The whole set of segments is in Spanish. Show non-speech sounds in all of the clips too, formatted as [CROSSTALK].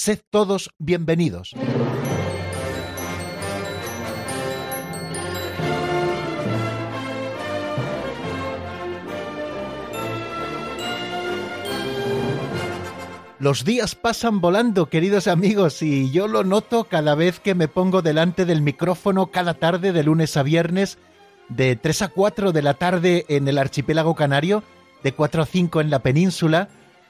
Sed todos bienvenidos. Los días pasan volando, queridos amigos, y yo lo noto cada vez que me pongo delante del micrófono cada tarde de lunes a viernes, de 3 a 4 de la tarde en el archipiélago canario, de 4 a 5 en la península,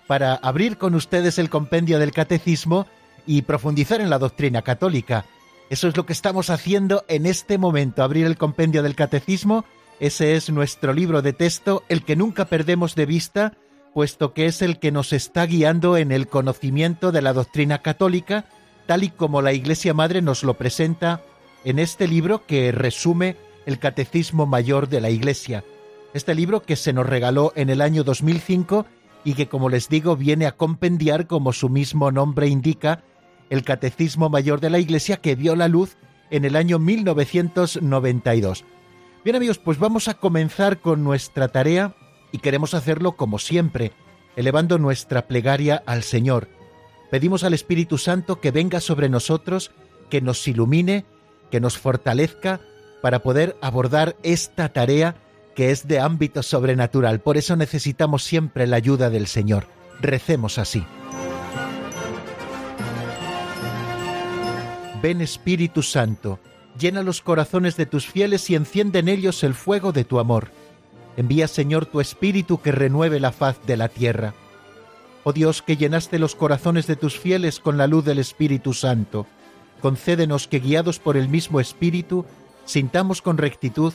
para abrir con ustedes el compendio del catecismo y profundizar en la doctrina católica. Eso es lo que estamos haciendo en este momento, abrir el compendio del catecismo. Ese es nuestro libro de texto, el que nunca perdemos de vista, puesto que es el que nos está guiando en el conocimiento de la doctrina católica, tal y como la Iglesia Madre nos lo presenta en este libro que resume el Catecismo Mayor de la Iglesia. Este libro que se nos regaló en el año 2005 y que, como les digo, viene a compendiar, como su mismo nombre indica, el Catecismo Mayor de la Iglesia que vio la luz en el año 1992. Bien amigos, pues vamos a comenzar con nuestra tarea y queremos hacerlo como siempre, elevando nuestra plegaria al Señor. Pedimos al Espíritu Santo que venga sobre nosotros, que nos ilumine, que nos fortalezca para poder abordar esta tarea que es de ámbito sobrenatural. Por eso necesitamos siempre la ayuda del Señor. Recemos así. Ven Espíritu Santo, llena los corazones de tus fieles y enciende en ellos el fuego de tu amor Envía, Señor, tu Espíritu que renueve la faz de la tierra. Oh Dios, que llenaste los corazones de tus fieles con la luz del Espíritu Santo, concédenos que, guiados por el mismo Espíritu, sintamos con rectitud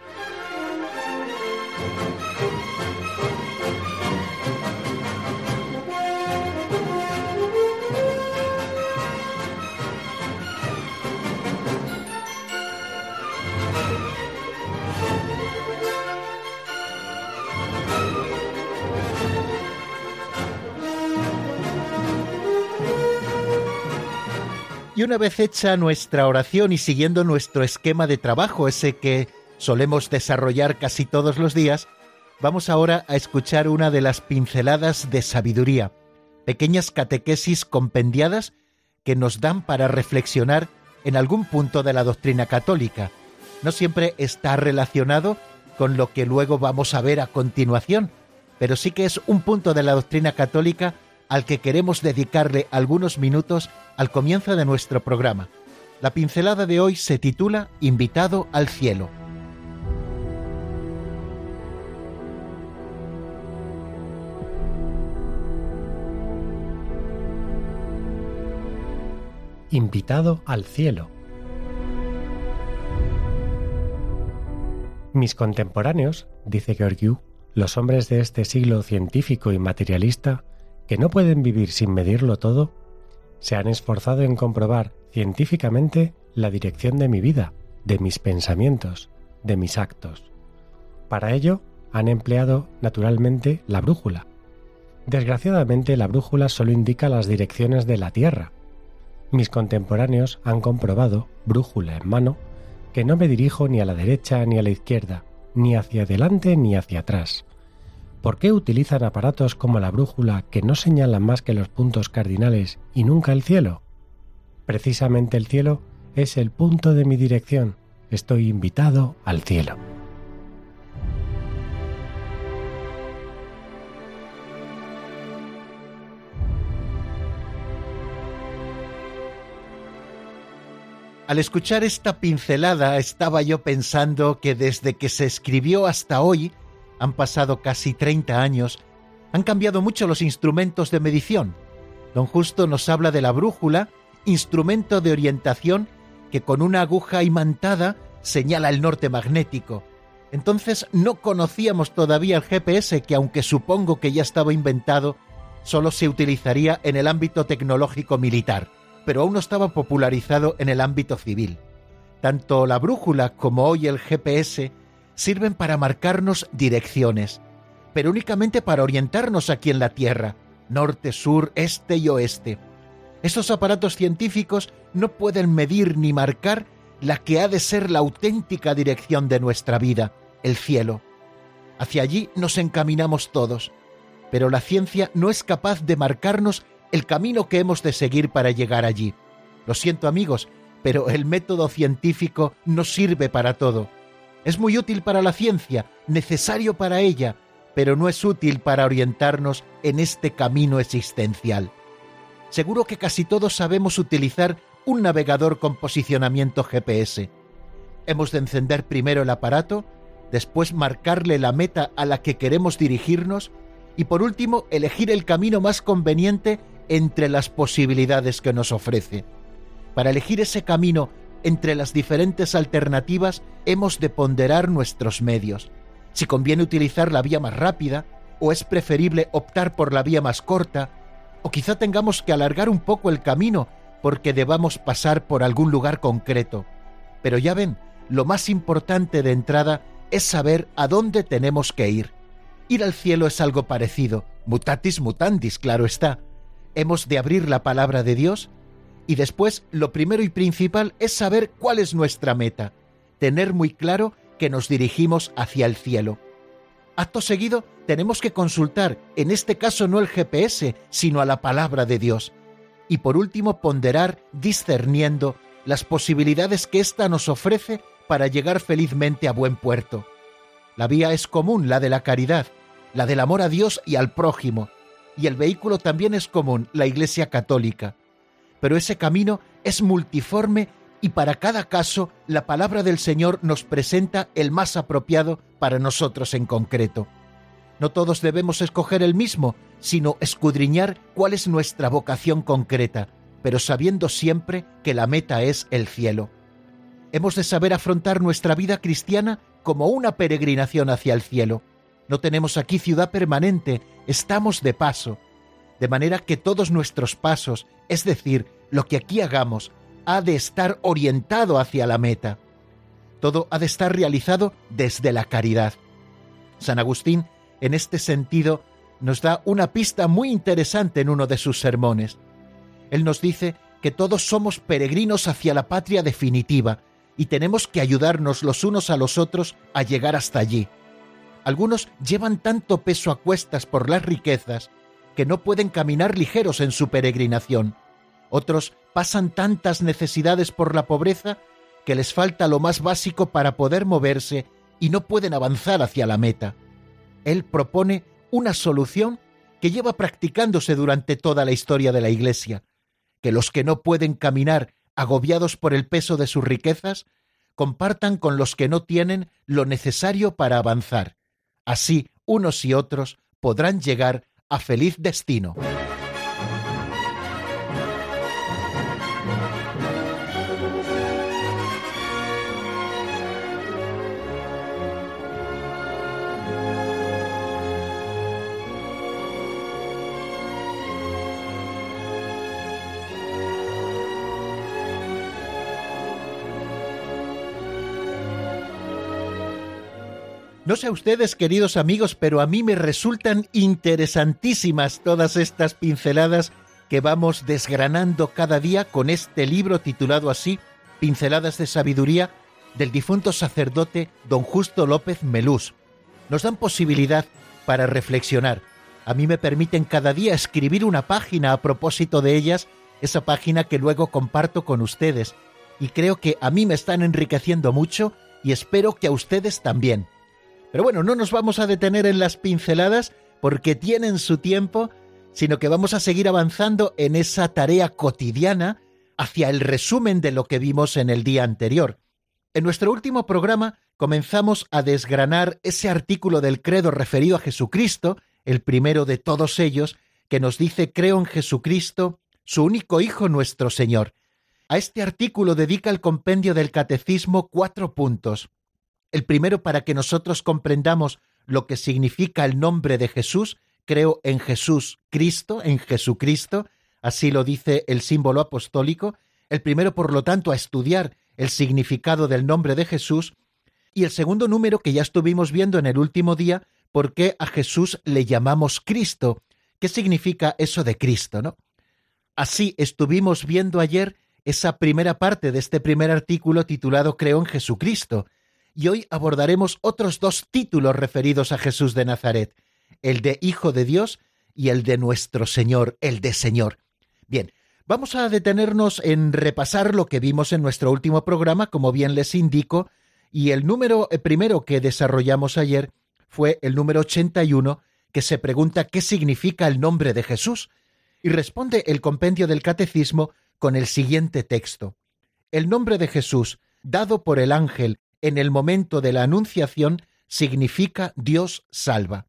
Y una vez hecha nuestra oración y siguiendo nuestro esquema de trabajo, ese que solemos desarrollar casi todos los días, vamos ahora a escuchar una de las pinceladas de sabiduría, pequeñas catequesis compendiadas que nos dan para reflexionar en algún punto de la doctrina católica. No siempre está relacionado con lo que luego vamos a ver a continuación, pero sí que es un punto de la doctrina católica al que queremos dedicarle algunos minutos al comienzo de nuestro programa. La pincelada de hoy se titula Invitado al cielo. Invitado al cielo. Mis contemporáneos, dice Georgiou, los hombres de este siglo científico y materialista, que no pueden vivir sin medirlo todo, se han esforzado en comprobar científicamente la dirección de mi vida, de mis pensamientos, de mis actos. Para ello han empleado naturalmente la brújula. Desgraciadamente la brújula solo indica las direcciones de la Tierra. Mis contemporáneos han comprobado, brújula en mano, que no me dirijo ni a la derecha ni a la izquierda, ni hacia adelante ni hacia atrás, ¿Por qué utilizan aparatos como la brújula que no señalan más que los puntos cardinales y nunca el cielo? Precisamente el cielo es el punto de mi dirección. Estoy invitado al cielo. Al escuchar esta pincelada estaba yo pensando que desde que se escribió hasta hoy han pasado casi 30 años, han cambiado mucho los instrumentos de medición. Don Justo nos habla de la brújula, instrumento de orientación que con una aguja imantada señala el norte magnético. Entonces no conocíamos todavía el GPS que aunque supongo que ya estaba inventado, solo se utilizaría en el ámbito tecnológico militar, pero aún no estaba popularizado en el ámbito civil. Tanto la brújula como hoy el GPS sirven para marcarnos direcciones, pero únicamente para orientarnos aquí en la Tierra, norte, sur, este y oeste. Estos aparatos científicos no pueden medir ni marcar la que ha de ser la auténtica dirección de nuestra vida, el cielo. Hacia allí nos encaminamos todos, pero la ciencia no es capaz de marcarnos el camino que hemos de seguir para llegar allí. Lo siento amigos, pero el método científico no sirve para todo. Es muy útil para la ciencia, necesario para ella, pero no es útil para orientarnos en este camino existencial. Seguro que casi todos sabemos utilizar un navegador con posicionamiento GPS. Hemos de encender primero el aparato, después marcarle la meta a la que queremos dirigirnos y por último elegir el camino más conveniente entre las posibilidades que nos ofrece. Para elegir ese camino entre las diferentes alternativas hemos de ponderar nuestros medios. Si conviene utilizar la vía más rápida o es preferible optar por la vía más corta, o quizá tengamos que alargar un poco el camino porque debamos pasar por algún lugar concreto. Pero ya ven, lo más importante de entrada es saber a dónde tenemos que ir. Ir al cielo es algo parecido, mutatis mutandis, claro está. Hemos de abrir la palabra de Dios y después lo primero y principal es saber cuál es nuestra meta, tener muy claro que nos dirigimos hacia el cielo. Acto seguido tenemos que consultar, en este caso no el GPS, sino a la palabra de Dios. Y por último ponderar, discerniendo las posibilidades que ésta nos ofrece para llegar felizmente a buen puerto. La vía es común, la de la caridad, la del amor a Dios y al prójimo, y el vehículo también es común, la Iglesia Católica. Pero ese camino es multiforme y para cada caso la palabra del Señor nos presenta el más apropiado para nosotros en concreto. No todos debemos escoger el mismo, sino escudriñar cuál es nuestra vocación concreta, pero sabiendo siempre que la meta es el cielo. Hemos de saber afrontar nuestra vida cristiana como una peregrinación hacia el cielo. No tenemos aquí ciudad permanente, estamos de paso, de manera que todos nuestros pasos, es decir, lo que aquí hagamos, ha de estar orientado hacia la meta. Todo ha de estar realizado desde la caridad. San Agustín, en este sentido, nos da una pista muy interesante en uno de sus sermones. Él nos dice que todos somos peregrinos hacia la patria definitiva, y tenemos que ayudarnos los unos a los otros a llegar hasta allí. Algunos llevan tanto peso a cuestas por las riquezas que no pueden caminar ligeros en su peregrinación. Otros pasan tantas necesidades por la pobreza que les falta lo más básico para poder moverse y no pueden avanzar hacia la meta. Él propone una solución que lleva practicándose durante toda la historia de la Iglesia, que los que no pueden caminar agobiados por el peso de sus riquezas, compartan con los que no tienen lo necesario para avanzar. Así, unos y otros podrán llegar a feliz destino. No sé a ustedes, queridos amigos, pero a mí me resultan interesantísimas todas estas pinceladas que vamos desgranando cada día con este libro titulado así, Pinceladas de Sabiduría, del difunto sacerdote don Justo López Melús. Nos dan posibilidad para reflexionar. A mí me permiten cada día escribir una página a propósito de ellas, esa página que luego comparto con ustedes. Y creo que a mí me están enriqueciendo mucho y espero que a ustedes también. Pero bueno, no nos vamos a detener en las pinceladas porque tienen su tiempo, sino que vamos a seguir avanzando en esa tarea cotidiana hacia el resumen de lo que vimos en el día anterior. En nuestro último programa comenzamos a desgranar ese artículo del credo referido a Jesucristo, el primero de todos ellos, que nos dice creo en Jesucristo, su único Hijo nuestro Señor. A este artículo dedica el compendio del Catecismo cuatro puntos. El primero para que nosotros comprendamos lo que significa el nombre de Jesús, creo en Jesús Cristo, en Jesucristo, así lo dice el símbolo apostólico, el primero, por lo tanto, a estudiar el significado del nombre de Jesús, y el segundo número que ya estuvimos viendo en el último día, por qué a Jesús le llamamos Cristo. ¿Qué significa eso de Cristo, no? Así estuvimos viendo ayer esa primera parte de este primer artículo titulado Creo en Jesucristo, y hoy abordaremos otros dos títulos referidos a Jesús de Nazaret, el de Hijo de Dios y el de nuestro Señor, el de Señor. Bien, vamos a detenernos en repasar lo que vimos en nuestro último programa, como bien les indico, y el número eh, primero que desarrollamos ayer fue el número 81, que se pregunta qué significa el nombre de Jesús, y responde el compendio del Catecismo con el siguiente texto. El nombre de Jesús, dado por el ángel en el momento de la anunciación, significa Dios salva.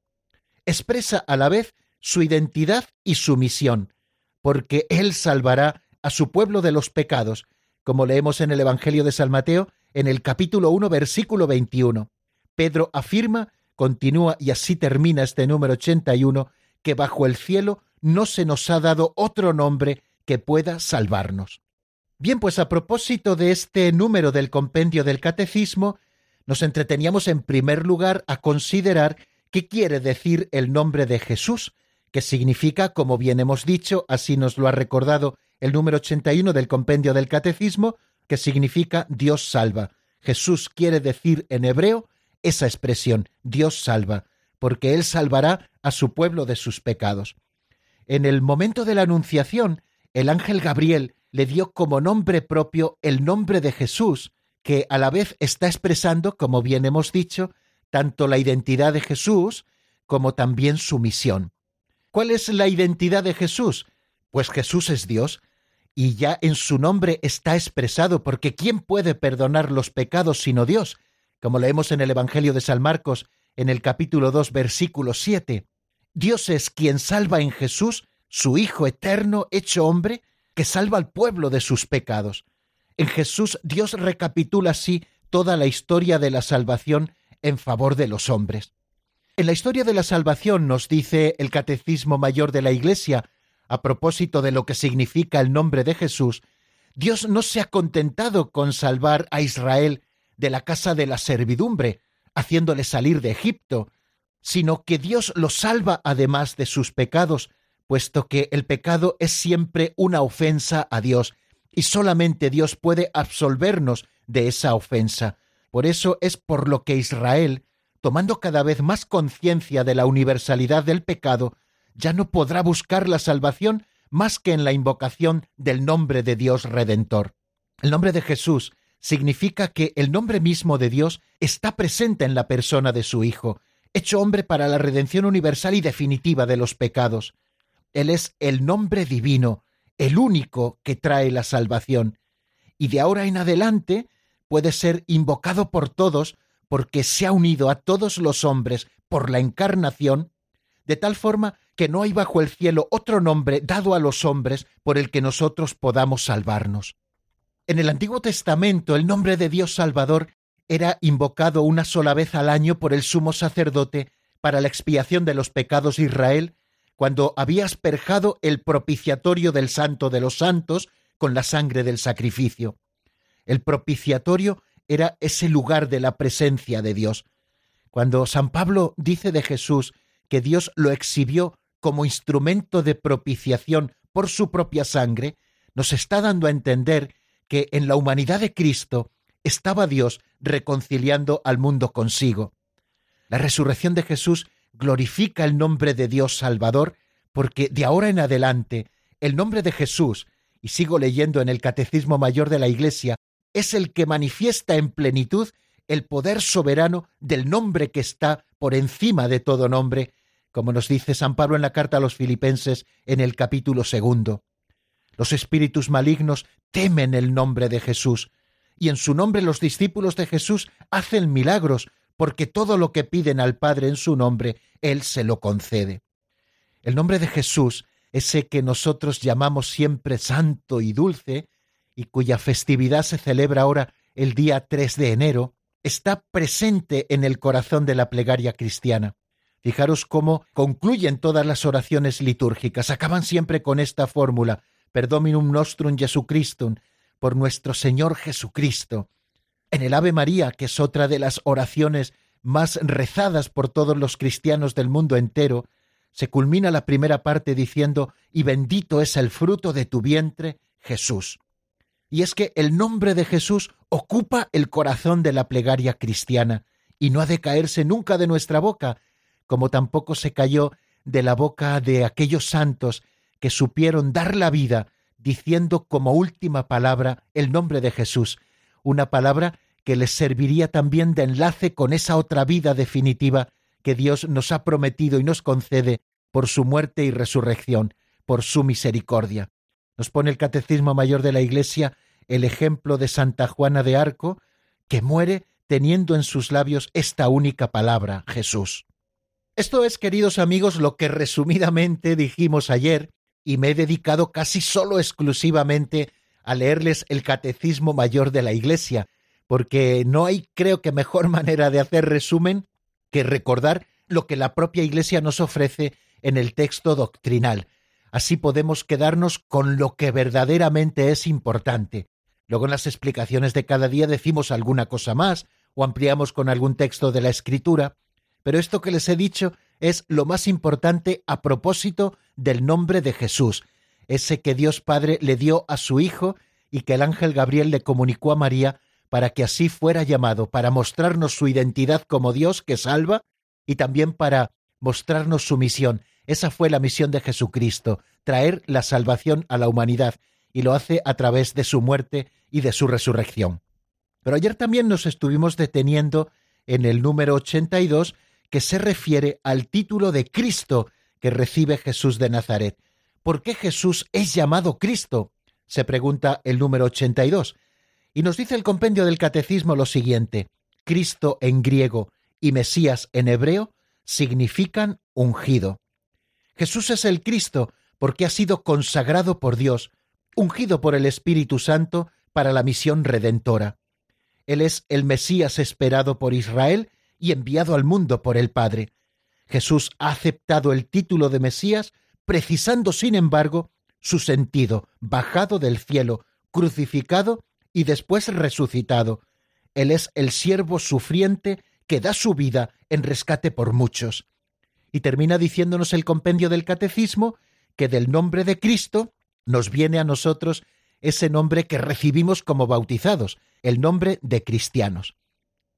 Expresa a la vez su identidad y su misión, porque Él salvará a su pueblo de los pecados, como leemos en el Evangelio de San Mateo en el capítulo 1, versículo 21. Pedro afirma, continúa y así termina este número 81, que bajo el cielo no se nos ha dado otro nombre que pueda salvarnos. Bien, pues a propósito de este número del compendio del catecismo, nos entreteníamos en primer lugar a considerar qué quiere decir el nombre de Jesús, que significa, como bien hemos dicho, así nos lo ha recordado el número 81 del compendio del catecismo, que significa Dios salva. Jesús quiere decir en hebreo esa expresión, Dios salva, porque Él salvará a su pueblo de sus pecados. En el momento de la Anunciación, el ángel Gabriel le dio como nombre propio el nombre de Jesús, que a la vez está expresando, como bien hemos dicho, tanto la identidad de Jesús como también su misión. ¿Cuál es la identidad de Jesús? Pues Jesús es Dios, y ya en su nombre está expresado, porque ¿quién puede perdonar los pecados sino Dios? Como leemos en el Evangelio de San Marcos, en el capítulo 2, versículo 7. Dios es quien salva en Jesús, su Hijo eterno, hecho hombre, que salva al pueblo de sus pecados. En Jesús Dios recapitula así toda la historia de la salvación en favor de los hombres. En la historia de la salvación nos dice el Catecismo Mayor de la Iglesia, a propósito de lo que significa el nombre de Jesús, Dios no se ha contentado con salvar a Israel de la casa de la servidumbre, haciéndole salir de Egipto, sino que Dios lo salva además de sus pecados, puesto que el pecado es siempre una ofensa a Dios, y solamente Dios puede absolvernos de esa ofensa. Por eso es por lo que Israel, tomando cada vez más conciencia de la universalidad del pecado, ya no podrá buscar la salvación más que en la invocación del nombre de Dios Redentor. El nombre de Jesús significa que el nombre mismo de Dios está presente en la persona de su Hijo, hecho hombre para la redención universal y definitiva de los pecados. Él es el nombre divino, el único que trae la salvación, y de ahora en adelante puede ser invocado por todos porque se ha unido a todos los hombres por la encarnación, de tal forma que no hay bajo el cielo otro nombre dado a los hombres por el que nosotros podamos salvarnos. En el Antiguo Testamento el nombre de Dios Salvador era invocado una sola vez al año por el sumo sacerdote para la expiación de los pecados de Israel, cuando había asperjado el propiciatorio del Santo de los Santos con la sangre del sacrificio. El propiciatorio era ese lugar de la presencia de Dios. Cuando San Pablo dice de Jesús que Dios lo exhibió como instrumento de propiciación por su propia sangre, nos está dando a entender que en la humanidad de Cristo estaba Dios reconciliando al mundo consigo. La resurrección de Jesús glorifica el nombre de Dios Salvador, porque de ahora en adelante el nombre de Jesús, y sigo leyendo en el Catecismo Mayor de la Iglesia, es el que manifiesta en plenitud el poder soberano del nombre que está por encima de todo nombre, como nos dice San Pablo en la carta a los filipenses en el capítulo segundo. Los espíritus malignos temen el nombre de Jesús, y en su nombre los discípulos de Jesús hacen milagros, porque todo lo que piden al Padre en su nombre, Él se lo concede. El nombre de Jesús, ese que nosotros llamamos siempre santo y dulce, y cuya festividad se celebra ahora el día 3 de enero, está presente en el corazón de la plegaria cristiana. Fijaros cómo concluyen todas las oraciones litúrgicas, acaban siempre con esta fórmula, per Dominum nostrum Jesucristum, por nuestro Señor Jesucristo. En el Ave María, que es otra de las oraciones más rezadas por todos los cristianos del mundo entero, se culmina la primera parte diciendo, y bendito es el fruto de tu vientre, Jesús. Y es que el nombre de Jesús ocupa el corazón de la plegaria cristiana, y no ha de caerse nunca de nuestra boca, como tampoco se cayó de la boca de aquellos santos que supieron dar la vida diciendo como última palabra el nombre de Jesús, una palabra que les serviría también de enlace con esa otra vida definitiva que Dios nos ha prometido y nos concede por su muerte y resurrección, por su misericordia. Nos pone el Catecismo Mayor de la Iglesia el ejemplo de Santa Juana de Arco, que muere teniendo en sus labios esta única palabra, Jesús. Esto es, queridos amigos, lo que resumidamente dijimos ayer, y me he dedicado casi solo exclusivamente a leerles el Catecismo Mayor de la Iglesia, porque no hay, creo que, mejor [LAUGHS] manera de hacer resumen que recordar lo que la propia Iglesia nos ofrece en el texto doctrinal. Así podemos quedarnos con lo que verdaderamente es importante. Luego en las explicaciones de cada día decimos alguna cosa más o ampliamos con algún texto de la Escritura, pero esto que les he dicho es lo más importante a propósito del nombre de Jesús, ese que Dios Padre le dio a su Hijo y que el ángel Gabriel le comunicó a María para que así fuera llamado, para mostrarnos su identidad como Dios que salva y también para mostrarnos su misión. Esa fue la misión de Jesucristo, traer la salvación a la humanidad, y lo hace a través de su muerte y de su resurrección. Pero ayer también nos estuvimos deteniendo en el número 82 que se refiere al título de Cristo que recibe Jesús de Nazaret. ¿Por qué Jesús es llamado Cristo? se pregunta el número 82. Y nos dice el compendio del Catecismo lo siguiente, Cristo en griego y Mesías en hebreo significan ungido. Jesús es el Cristo porque ha sido consagrado por Dios, ungido por el Espíritu Santo para la misión redentora. Él es el Mesías esperado por Israel y enviado al mundo por el Padre. Jesús ha aceptado el título de Mesías, precisando, sin embargo, su sentido, bajado del cielo, crucificado y después resucitado. Él es el siervo sufriente que da su vida en rescate por muchos. Y termina diciéndonos el compendio del catecismo que del nombre de Cristo nos viene a nosotros ese nombre que recibimos como bautizados, el nombre de cristianos.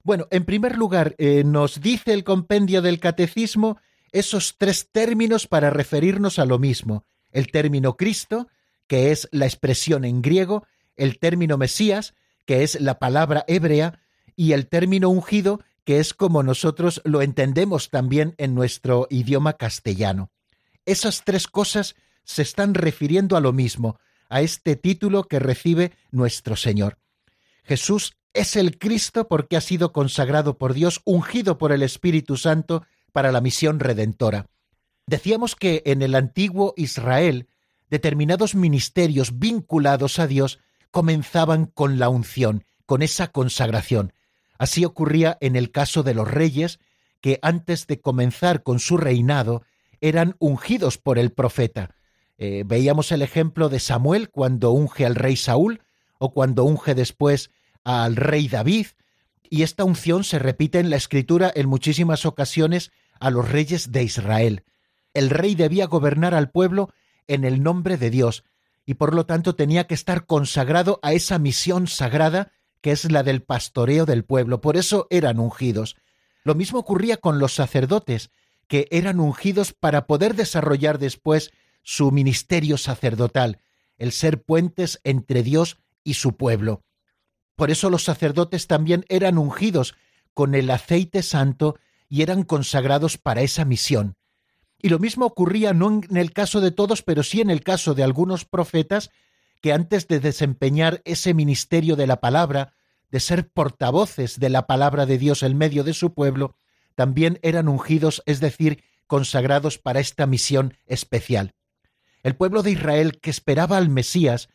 Bueno, en primer lugar, eh, nos dice el compendio del catecismo esos tres términos para referirnos a lo mismo. El término Cristo, que es la expresión en griego, el término Mesías, que es la palabra hebrea, y el término ungido, que es como nosotros lo entendemos también en nuestro idioma castellano. Esas tres cosas se están refiriendo a lo mismo, a este título que recibe nuestro Señor. Jesús es el Cristo porque ha sido consagrado por Dios, ungido por el Espíritu Santo para la misión redentora. Decíamos que en el antiguo Israel determinados ministerios vinculados a Dios comenzaban con la unción, con esa consagración. Así ocurría en el caso de los reyes, que antes de comenzar con su reinado eran ungidos por el profeta. Eh, veíamos el ejemplo de Samuel cuando unge al rey Saúl o cuando unge después al rey David, y esta unción se repite en la escritura en muchísimas ocasiones a los reyes de Israel. El rey debía gobernar al pueblo en el nombre de Dios, y por lo tanto tenía que estar consagrado a esa misión sagrada que es la del pastoreo del pueblo. Por eso eran ungidos. Lo mismo ocurría con los sacerdotes, que eran ungidos para poder desarrollar después su ministerio sacerdotal, el ser puentes entre Dios y su pueblo. Por eso los sacerdotes también eran ungidos con el aceite santo y eran consagrados para esa misión. Y lo mismo ocurría no en el caso de todos, pero sí en el caso de algunos profetas que antes de desempeñar ese ministerio de la palabra, de ser portavoces de la palabra de Dios en medio de su pueblo, también eran ungidos, es decir, consagrados para esta misión especial. El pueblo de Israel que esperaba al Mesías,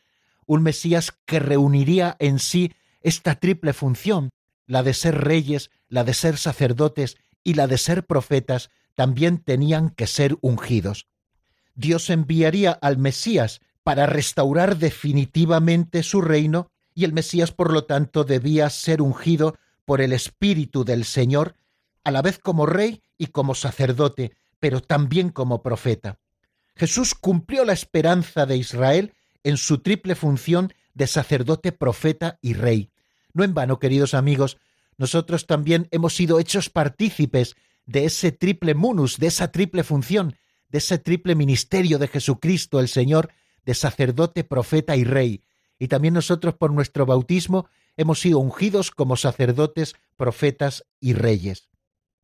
un Mesías que reuniría en sí esta triple función, la de ser reyes, la de ser sacerdotes y la de ser profetas, también tenían que ser ungidos. Dios enviaría al Mesías para restaurar definitivamente su reino, y el Mesías, por lo tanto, debía ser ungido por el Espíritu del Señor, a la vez como rey y como sacerdote, pero también como profeta. Jesús cumplió la esperanza de Israel en su triple función de sacerdote, profeta y rey. No en vano, queridos amigos, nosotros también hemos sido hechos partícipes de ese triple munus, de esa triple función, de ese triple ministerio de Jesucristo el Señor, de sacerdote, profeta y rey. Y también nosotros por nuestro bautismo hemos sido ungidos como sacerdotes, profetas y reyes.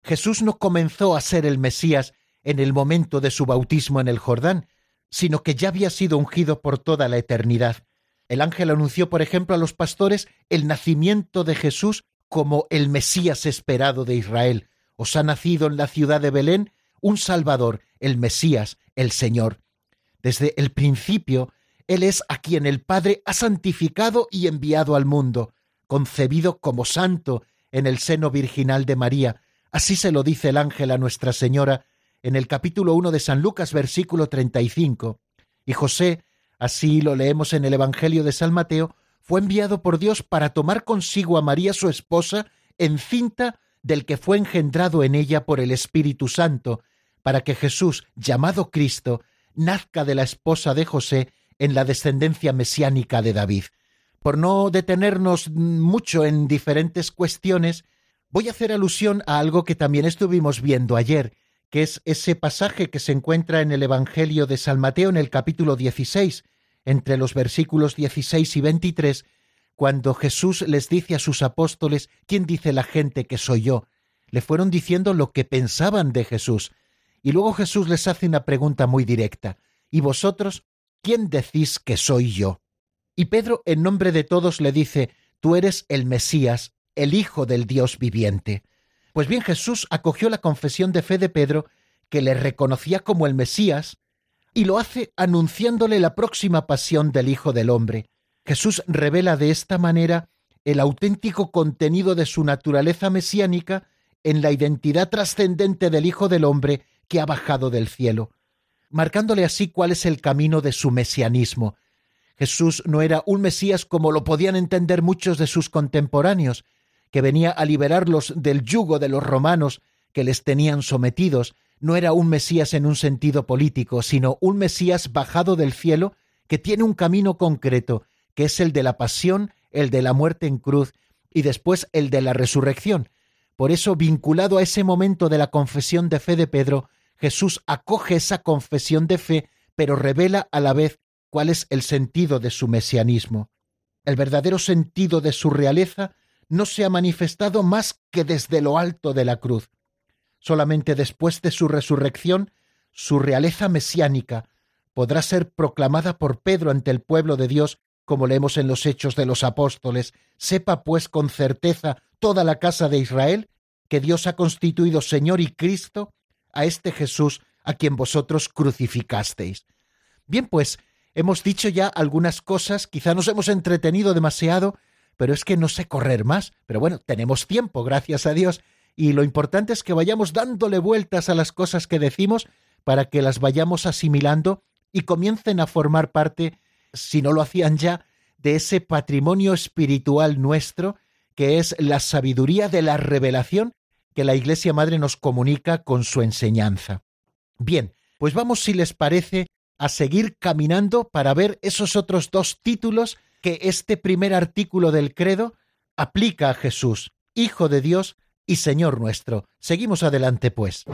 Jesús no comenzó a ser el Mesías en el momento de su bautismo en el Jordán, sino que ya había sido ungido por toda la eternidad. El ángel anunció, por ejemplo, a los pastores el nacimiento de Jesús como el Mesías esperado de Israel. Os ha nacido en la ciudad de Belén un Salvador, el Mesías, el Señor. Desde el principio, Él es a quien el Padre ha santificado y enviado al mundo, concebido como santo en el seno virginal de María. Así se lo dice el ángel a Nuestra Señora en el capítulo 1 de San Lucas, versículo 35. Y José, así lo leemos en el Evangelio de San Mateo, fue enviado por Dios para tomar consigo a María su esposa, encinta del que fue engendrado en ella por el Espíritu Santo, para que Jesús, llamado Cristo, nazca de la esposa de José en la descendencia mesiánica de David. Por no detenernos mucho en diferentes cuestiones, voy a hacer alusión a algo que también estuvimos viendo ayer, que es ese pasaje que se encuentra en el Evangelio de San Mateo en el capítulo 16, entre los versículos 16 y 23, cuando Jesús les dice a sus apóstoles, ¿quién dice la gente que soy yo? Le fueron diciendo lo que pensaban de Jesús. Y luego Jesús les hace una pregunta muy directa. ¿Y vosotros? ¿Quién decís que soy yo? Y Pedro, en nombre de todos, le dice, Tú eres el Mesías, el Hijo del Dios viviente. Pues bien, Jesús acogió la confesión de fe de Pedro, que le reconocía como el Mesías, y lo hace anunciándole la próxima pasión del Hijo del Hombre. Jesús revela de esta manera el auténtico contenido de su naturaleza mesiánica en la identidad trascendente del Hijo del Hombre que ha bajado del cielo, marcándole así cuál es el camino de su mesianismo. Jesús no era un Mesías como lo podían entender muchos de sus contemporáneos, que venía a liberarlos del yugo de los romanos que les tenían sometidos, no era un Mesías en un sentido político, sino un Mesías bajado del cielo que tiene un camino concreto, que es el de la pasión, el de la muerte en cruz y después el de la resurrección. Por eso, vinculado a ese momento de la confesión de fe de Pedro, Jesús acoge esa confesión de fe, pero revela a la vez cuál es el sentido de su mesianismo. El verdadero sentido de su realeza no se ha manifestado más que desde lo alto de la cruz. Solamente después de su resurrección, su realeza mesiánica podrá ser proclamada por Pedro ante el pueblo de Dios, como leemos en los Hechos de los Apóstoles. Sepa pues con certeza toda la casa de Israel que Dios ha constituido Señor y Cristo a este Jesús a quien vosotros crucificasteis. Bien, pues hemos dicho ya algunas cosas, quizá nos hemos entretenido demasiado, pero es que no sé correr más. Pero bueno, tenemos tiempo, gracias a Dios, y lo importante es que vayamos dándole vueltas a las cosas que decimos para que las vayamos asimilando y comiencen a formar parte, si no lo hacían ya, de ese patrimonio espiritual nuestro que es la sabiduría de la revelación que la Iglesia Madre nos comunica con su enseñanza. Bien, pues vamos, si les parece, a seguir caminando para ver esos otros dos títulos que este primer artículo del credo aplica a Jesús, Hijo de Dios y Señor nuestro. Seguimos adelante, pues.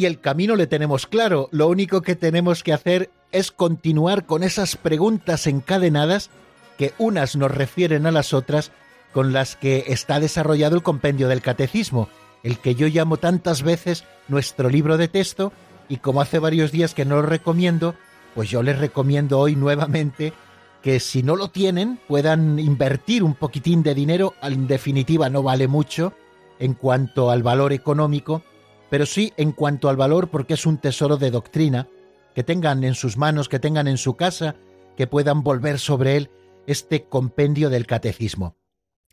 Y el camino le tenemos claro. Lo único que tenemos que hacer es continuar con esas preguntas encadenadas que unas nos refieren a las otras con las que está desarrollado el compendio del catecismo, el que yo llamo tantas veces nuestro libro de texto, y como hace varios días que no lo recomiendo, pues yo les recomiendo hoy nuevamente que si no lo tienen puedan invertir un poquitín de dinero, en definitiva no vale mucho en cuanto al valor económico, pero sí en cuanto al valor porque es un tesoro de doctrina, que tengan en sus manos, que tengan en su casa, que puedan volver sobre él este compendio del catecismo.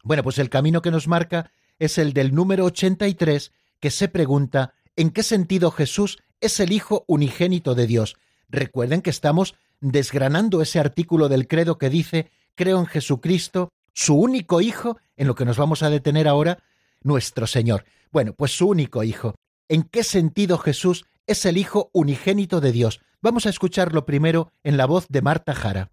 Bueno, pues el camino que nos marca es el del número 83, que se pregunta ¿en qué sentido Jesús es el Hijo unigénito de Dios? Recuerden que estamos desgranando ese artículo del credo que dice creo en Jesucristo, su único Hijo, en lo que nos vamos a detener ahora, nuestro Señor. Bueno, pues su único Hijo. ¿En qué sentido Jesús es el Hijo unigénito de Dios? Vamos a escucharlo primero en la voz de Marta Jara.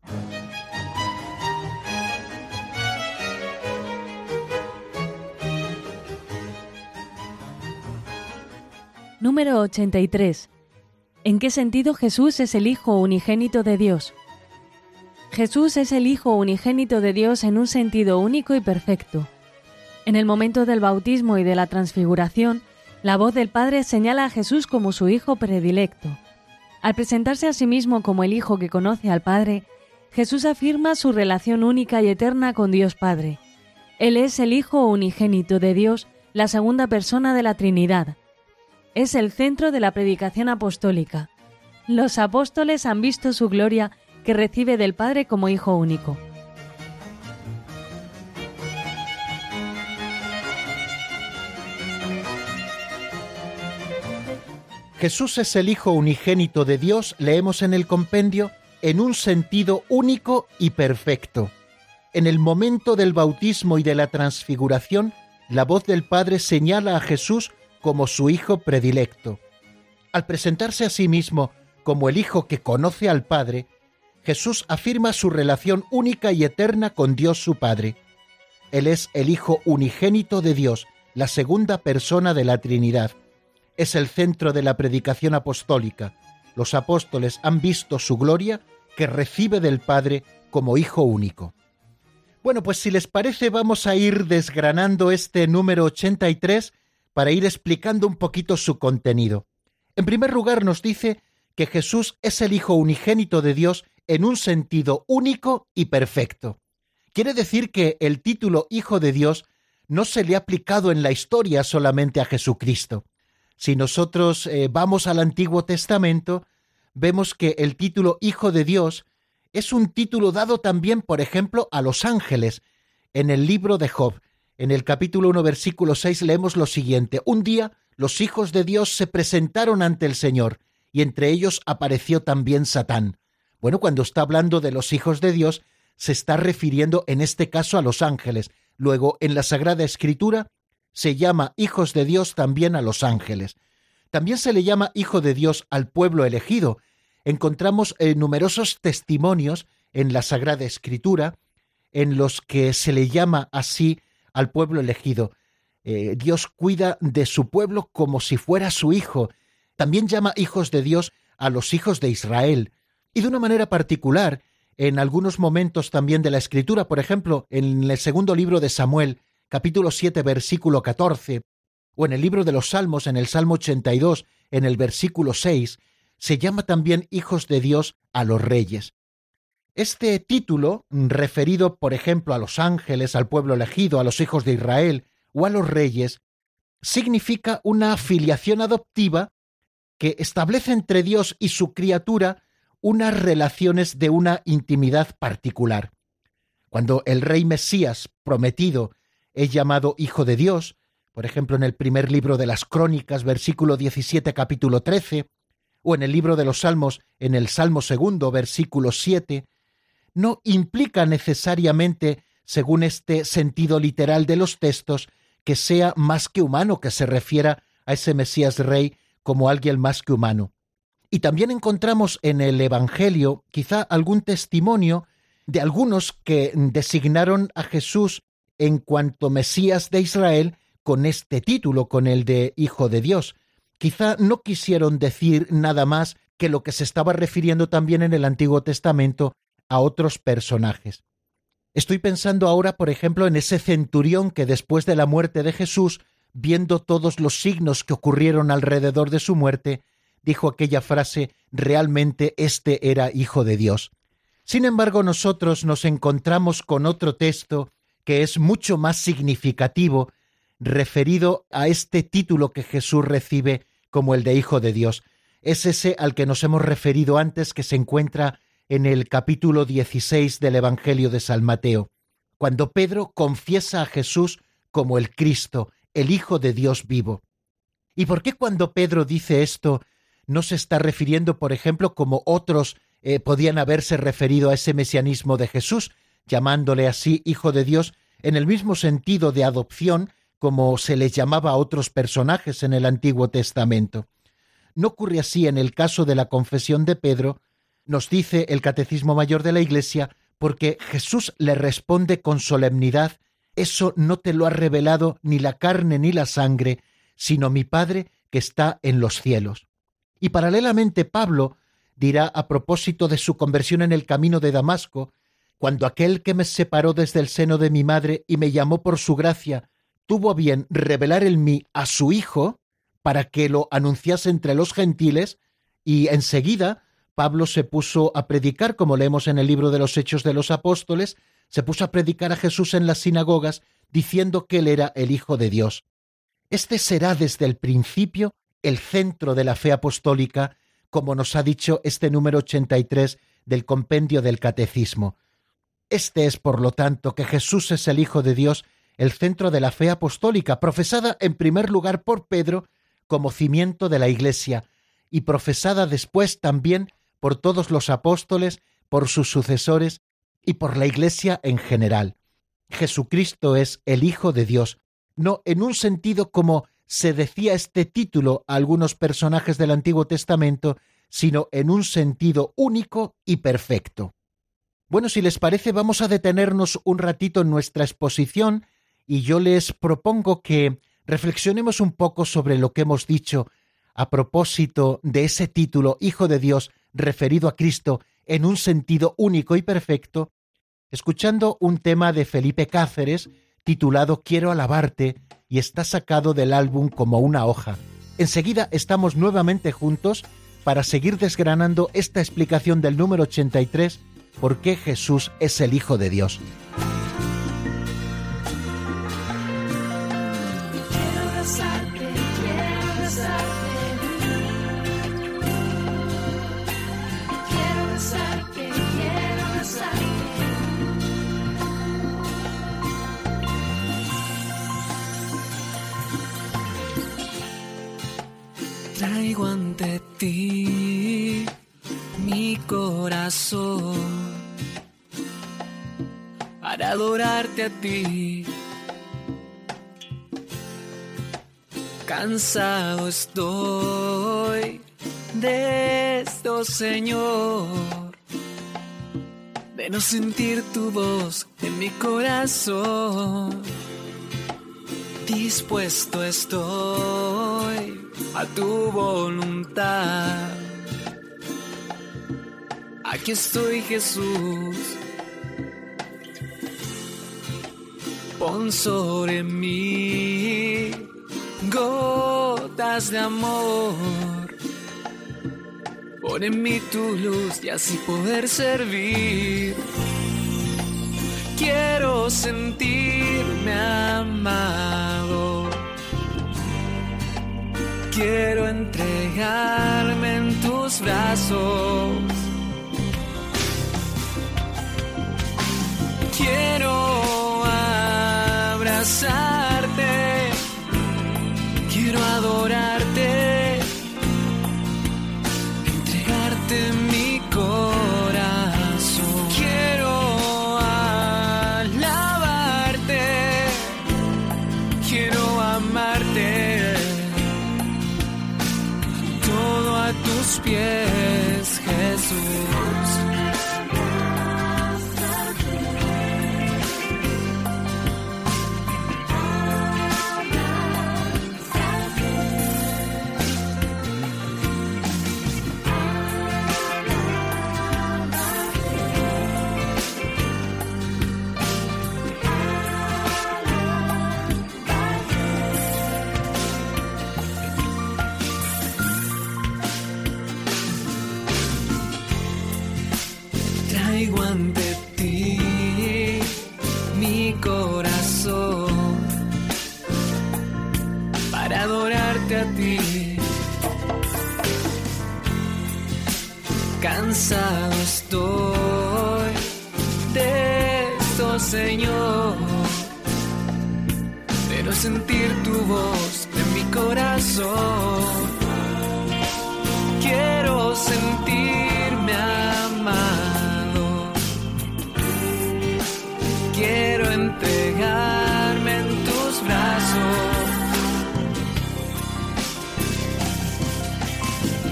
Número 83. ¿En qué sentido Jesús es el Hijo unigénito de Dios? Jesús es el Hijo unigénito de Dios en un sentido único y perfecto. En el momento del bautismo y de la transfiguración, la voz del Padre señala a Jesús como su Hijo predilecto. Al presentarse a sí mismo como el Hijo que conoce al Padre, Jesús afirma su relación única y eterna con Dios Padre. Él es el Hijo unigénito de Dios, la segunda persona de la Trinidad, es el centro de la predicación apostólica. Los apóstoles han visto su gloria que recibe del Padre como Hijo único. Jesús es el Hijo unigénito de Dios, leemos en el compendio, en un sentido único y perfecto. En el momento del bautismo y de la transfiguración, la voz del Padre señala a Jesús como su Hijo predilecto. Al presentarse a sí mismo como el Hijo que conoce al Padre, Jesús afirma su relación única y eterna con Dios su Padre. Él es el Hijo unigénito de Dios, la segunda persona de la Trinidad. Es el centro de la predicación apostólica. Los apóstoles han visto su gloria que recibe del Padre como Hijo único. Bueno, pues si les parece vamos a ir desgranando este número 83 para ir explicando un poquito su contenido. En primer lugar nos dice que Jesús es el Hijo unigénito de Dios en un sentido único y perfecto. Quiere decir que el título Hijo de Dios no se le ha aplicado en la historia solamente a Jesucristo. Si nosotros eh, vamos al Antiguo Testamento, vemos que el título Hijo de Dios es un título dado también, por ejemplo, a los ángeles. En el libro de Job, en el capítulo 1, versículo 6 leemos lo siguiente. Un día los hijos de Dios se presentaron ante el Señor, y entre ellos apareció también Satán. Bueno, cuando está hablando de los hijos de Dios, se está refiriendo en este caso a los ángeles. Luego, en la Sagrada Escritura, se llama hijos de Dios también a los ángeles. También se le llama hijo de Dios al pueblo elegido. Encontramos eh, numerosos testimonios en la Sagrada Escritura en los que se le llama así al pueblo elegido. Eh, Dios cuida de su pueblo como si fuera su hijo. También llama hijos de Dios a los hijos de Israel. Y de una manera particular, en algunos momentos también de la Escritura, por ejemplo, en el segundo libro de Samuel, capítulo 7, versículo 14, o en el libro de los Salmos, en el Salmo 82, en el versículo 6, se llama también hijos de Dios a los reyes. Este título, referido por ejemplo a los ángeles, al pueblo elegido, a los hijos de Israel o a los reyes, significa una filiación adoptiva que establece entre Dios y su criatura unas relaciones de una intimidad particular. Cuando el rey Mesías prometido es llamado Hijo de Dios, por ejemplo en el primer libro de las Crónicas, versículo 17, capítulo 13, o en el libro de los Salmos, en el Salmo segundo, versículo 7, no implica necesariamente, según este sentido literal de los textos, que sea más que humano, que se refiera a ese Mesías Rey como alguien más que humano. Y también encontramos en el Evangelio quizá algún testimonio de algunos que designaron a Jesús en cuanto Mesías de Israel con este título, con el de Hijo de Dios. Quizá no quisieron decir nada más que lo que se estaba refiriendo también en el Antiguo Testamento a otros personajes. Estoy pensando ahora, por ejemplo, en ese centurión que después de la muerte de Jesús, viendo todos los signos que ocurrieron alrededor de su muerte, dijo aquella frase, realmente este era hijo de Dios. Sin embargo, nosotros nos encontramos con otro texto que es mucho más significativo referido a este título que Jesús recibe como el de Hijo de Dios. Es ese al que nos hemos referido antes que se encuentra en el capítulo 16 del Evangelio de San Mateo, cuando Pedro confiesa a Jesús como el Cristo, el Hijo de Dios vivo. ¿Y por qué cuando Pedro dice esto no se está refiriendo, por ejemplo, como otros eh, podían haberse referido a ese mesianismo de Jesús, llamándole así Hijo de Dios, en el mismo sentido de adopción como se les llamaba a otros personajes en el Antiguo Testamento. No ocurre así en el caso de la confesión de Pedro, nos dice el Catecismo Mayor de la Iglesia, porque Jesús le responde con solemnidad, eso no te lo ha revelado ni la carne ni la sangre, sino mi Padre que está en los cielos. Y paralelamente Pablo dirá a propósito de su conversión en el camino de Damasco, cuando aquel que me separó desde el seno de mi madre y me llamó por su gracia, tuvo a bien revelar en mí a su Hijo, para que lo anunciase entre los gentiles, y enseguida Pablo se puso a predicar, como leemos en el libro de los Hechos de los Apóstoles, se puso a predicar a Jesús en las sinagogas, diciendo que él era el Hijo de Dios. Este será desde el principio el centro de la fe apostólica como nos ha dicho este número 83 del compendio del Catecismo. Este es, por lo tanto, que Jesús es el Hijo de Dios, el centro de la fe apostólica, profesada en primer lugar por Pedro como cimiento de la Iglesia, y profesada después también por todos los apóstoles, por sus sucesores y por la Iglesia en general. Jesucristo es el Hijo de Dios, no en un sentido como se decía este título a algunos personajes del Antiguo Testamento, sino en un sentido único y perfecto. Bueno, si les parece, vamos a detenernos un ratito en nuestra exposición y yo les propongo que reflexionemos un poco sobre lo que hemos dicho a propósito de ese título Hijo de Dios referido a Cristo en un sentido único y perfecto, escuchando un tema de Felipe Cáceres titulado Quiero alabarte y está sacado del álbum como una hoja. Enseguida estamos nuevamente juntos para seguir desgranando esta explicación del número 83, por qué Jesús es el Hijo de Dios. traigo ante ti mi corazón para adorarte a ti. Cansado estoy de esto, Señor, de no sentir tu voz en mi corazón. Dispuesto estoy a tu voluntad. Aquí estoy Jesús. Pon sobre mí gotas de amor. Pon en mí tu luz y así poder servir. Quiero sentirme amado Quiero entregarme en tus brazos.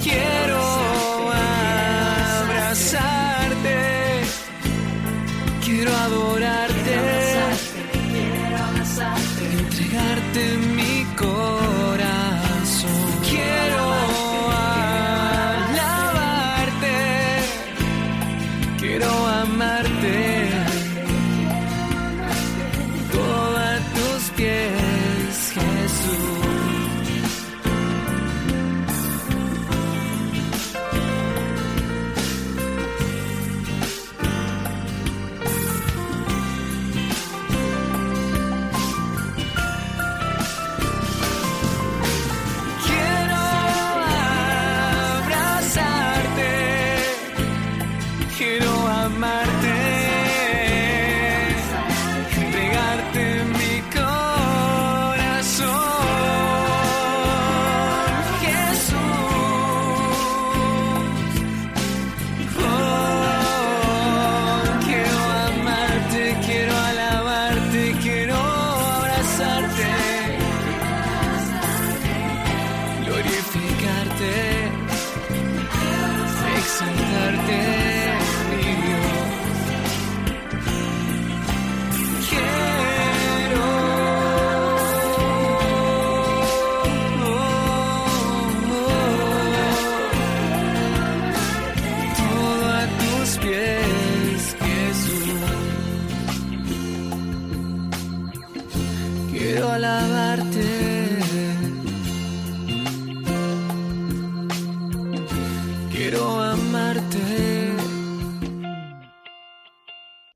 Quiero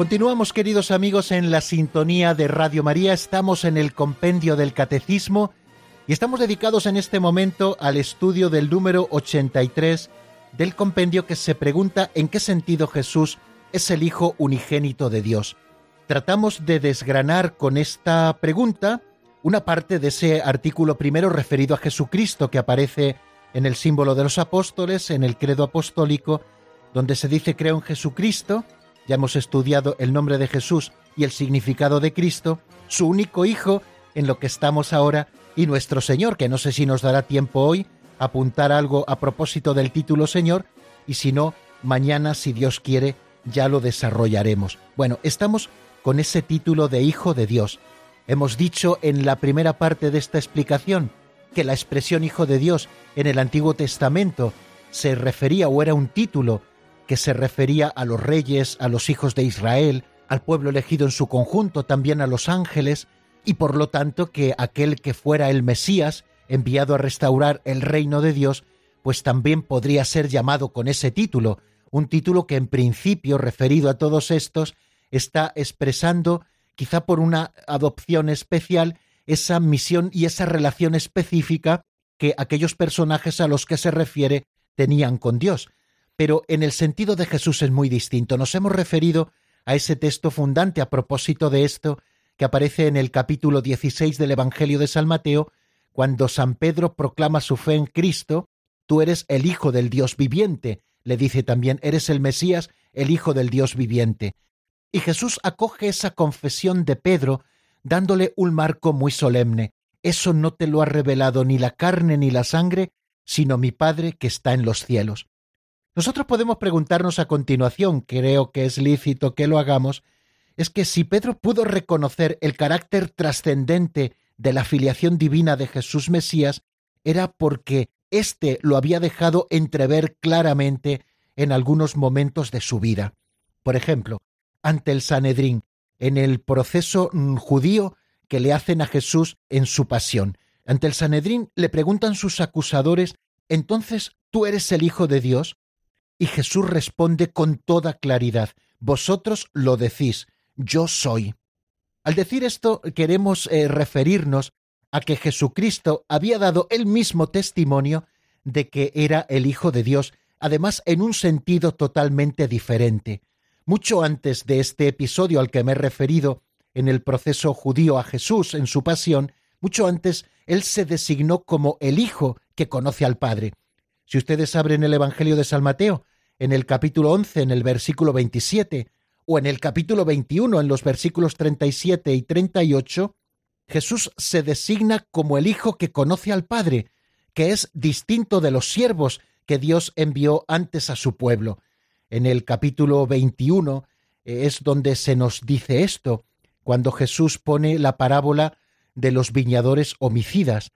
Continuamos, queridos amigos, en la sintonía de Radio María. Estamos en el compendio del Catecismo y estamos dedicados en este momento al estudio del número 83 del compendio que se pregunta en qué sentido Jesús es el Hijo unigénito de Dios. Tratamos de desgranar con esta pregunta una parte de ese artículo primero referido a Jesucristo que aparece en el símbolo de los apóstoles, en el credo apostólico, donde se dice creo en Jesucristo, ya hemos estudiado el nombre de Jesús y el significado de Cristo, su único Hijo, en lo que estamos ahora, y nuestro Señor, que no sé si nos dará tiempo hoy apuntar algo a propósito del título Señor, y si no, mañana, si Dios quiere, ya lo desarrollaremos. Bueno, estamos con ese título de Hijo de Dios. Hemos dicho en la primera parte de esta explicación que la expresión Hijo de Dios en el Antiguo Testamento se refería o era un título que se refería a los reyes, a los hijos de Israel, al pueblo elegido en su conjunto, también a los ángeles, y por lo tanto que aquel que fuera el Mesías, enviado a restaurar el reino de Dios, pues también podría ser llamado con ese título, un título que en principio, referido a todos estos, está expresando, quizá por una adopción especial, esa misión y esa relación específica que aquellos personajes a los que se refiere tenían con Dios. Pero en el sentido de Jesús es muy distinto. Nos hemos referido a ese texto fundante a propósito de esto que aparece en el capítulo 16 del Evangelio de San Mateo, cuando San Pedro proclama su fe en Cristo, tú eres el Hijo del Dios viviente, le dice también, eres el Mesías, el Hijo del Dios viviente. Y Jesús acoge esa confesión de Pedro dándole un marco muy solemne. Eso no te lo ha revelado ni la carne ni la sangre, sino mi Padre que está en los cielos. Nosotros podemos preguntarnos a continuación, creo que es lícito que lo hagamos, es que si Pedro pudo reconocer el carácter trascendente de la filiación divina de Jesús Mesías, era porque éste lo había dejado entrever claramente en algunos momentos de su vida. Por ejemplo, ante el Sanedrín, en el proceso mm, judío que le hacen a Jesús en su pasión. Ante el Sanedrín le preguntan sus acusadores, entonces, ¿tú eres el Hijo de Dios? Y Jesús responde con toda claridad, vosotros lo decís, yo soy. Al decir esto, queremos eh, referirnos a que Jesucristo había dado el mismo testimonio de que era el Hijo de Dios, además en un sentido totalmente diferente. Mucho antes de este episodio al que me he referido, en el proceso judío a Jesús en su pasión, mucho antes él se designó como el Hijo que conoce al Padre. Si ustedes abren el Evangelio de San Mateo, en el capítulo 11, en el versículo 27, o en el capítulo 21, en los versículos 37 y 38, Jesús se designa como el Hijo que conoce al Padre, que es distinto de los siervos que Dios envió antes a su pueblo. En el capítulo 21 eh, es donde se nos dice esto, cuando Jesús pone la parábola de los viñadores homicidas.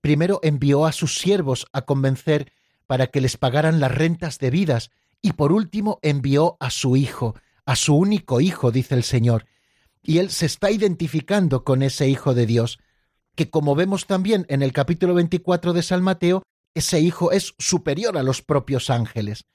Primero envió a sus siervos a convencer para que les pagaran las rentas debidas, y por último envió a su Hijo, a su único Hijo, dice el Señor. Y él se está identificando con ese Hijo de Dios, que como vemos también en el capítulo 24 de San Mateo, ese Hijo es superior a los propios ángeles.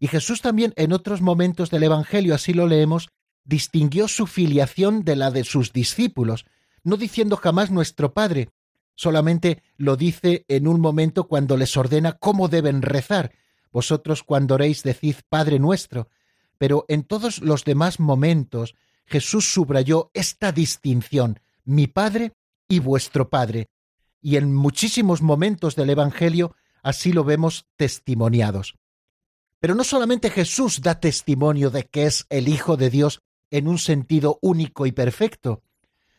Y Jesús también en otros momentos del Evangelio, así lo leemos, distinguió su filiación de la de sus discípulos, no diciendo jamás nuestro Padre, solamente lo dice en un momento cuando les ordena cómo deben rezar. Vosotros cuando oréis decid Padre nuestro, pero en todos los demás momentos Jesús subrayó esta distinción, mi Padre y vuestro Padre, y en muchísimos momentos del Evangelio así lo vemos testimoniados. Pero no solamente Jesús da testimonio de que es el Hijo de Dios en un sentido único y perfecto,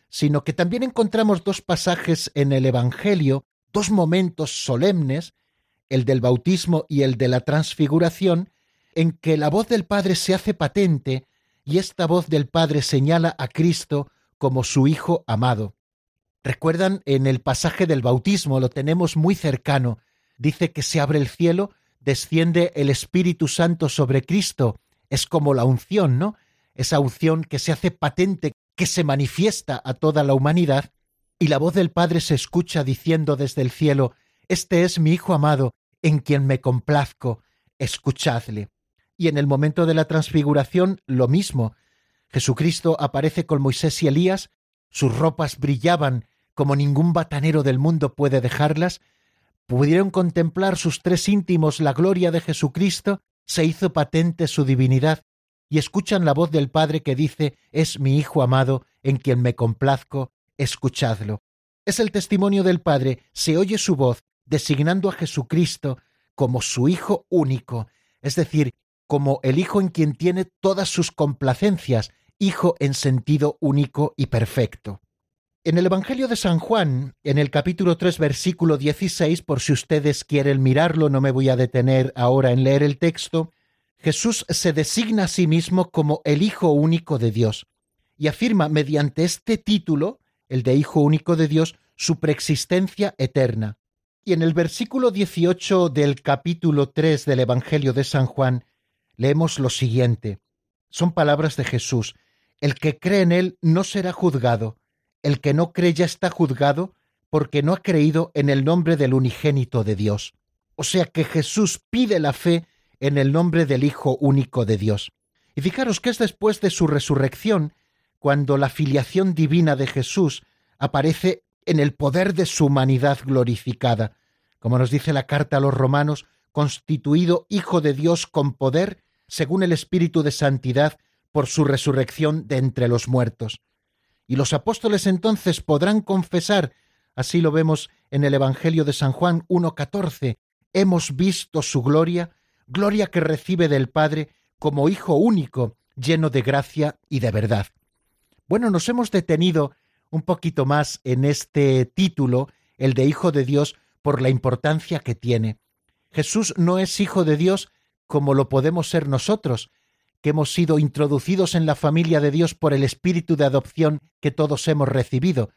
sino que también encontramos dos pasajes en el Evangelio, dos momentos solemnes, el del bautismo y el de la transfiguración, en que la voz del Padre se hace patente y esta voz del Padre señala a Cristo como su Hijo amado. Recuerdan en el pasaje del bautismo, lo tenemos muy cercano, dice que se abre el cielo, desciende el Espíritu Santo sobre Cristo, es como la unción, ¿no? Esa unción que se hace patente, que se manifiesta a toda la humanidad, y la voz del Padre se escucha diciendo desde el cielo, Este es mi Hijo amado, en quien me complazco, escuchadle. Y en el momento de la transfiguración, lo mismo. Jesucristo aparece con Moisés y Elías, sus ropas brillaban como ningún batanero del mundo puede dejarlas, pudieron contemplar sus tres íntimos la gloria de Jesucristo, se hizo patente su divinidad, y escuchan la voz del Padre que dice, es mi Hijo amado, en quien me complazco, escuchadlo. Es el testimonio del Padre, se oye su voz, designando a Jesucristo como su Hijo único, es decir, como el Hijo en quien tiene todas sus complacencias, Hijo en sentido único y perfecto. En el Evangelio de San Juan, en el capítulo 3, versículo 16, por si ustedes quieren mirarlo, no me voy a detener ahora en leer el texto, Jesús se designa a sí mismo como el Hijo único de Dios y afirma mediante este título, el de Hijo único de Dios, su preexistencia eterna. Y en el versículo 18 del capítulo 3 del Evangelio de San Juan, leemos lo siguiente. Son palabras de Jesús. El que cree en Él no será juzgado. El que no cree ya está juzgado porque no ha creído en el nombre del unigénito de Dios. O sea que Jesús pide la fe en el nombre del Hijo único de Dios. Y fijaros que es después de su resurrección cuando la filiación divina de Jesús aparece en el poder de su humanidad glorificada, como nos dice la carta a los romanos, constituido Hijo de Dios con poder, según el Espíritu de Santidad, por su resurrección de entre los muertos. Y los apóstoles entonces podrán confesar, así lo vemos en el Evangelio de San Juan 1.14, hemos visto su gloria, gloria que recibe del Padre como Hijo único, lleno de gracia y de verdad. Bueno, nos hemos detenido un poquito más en este título, el de Hijo de Dios, por la importancia que tiene. Jesús no es Hijo de Dios como lo podemos ser nosotros, que hemos sido introducidos en la familia de Dios por el espíritu de adopción que todos hemos recibido.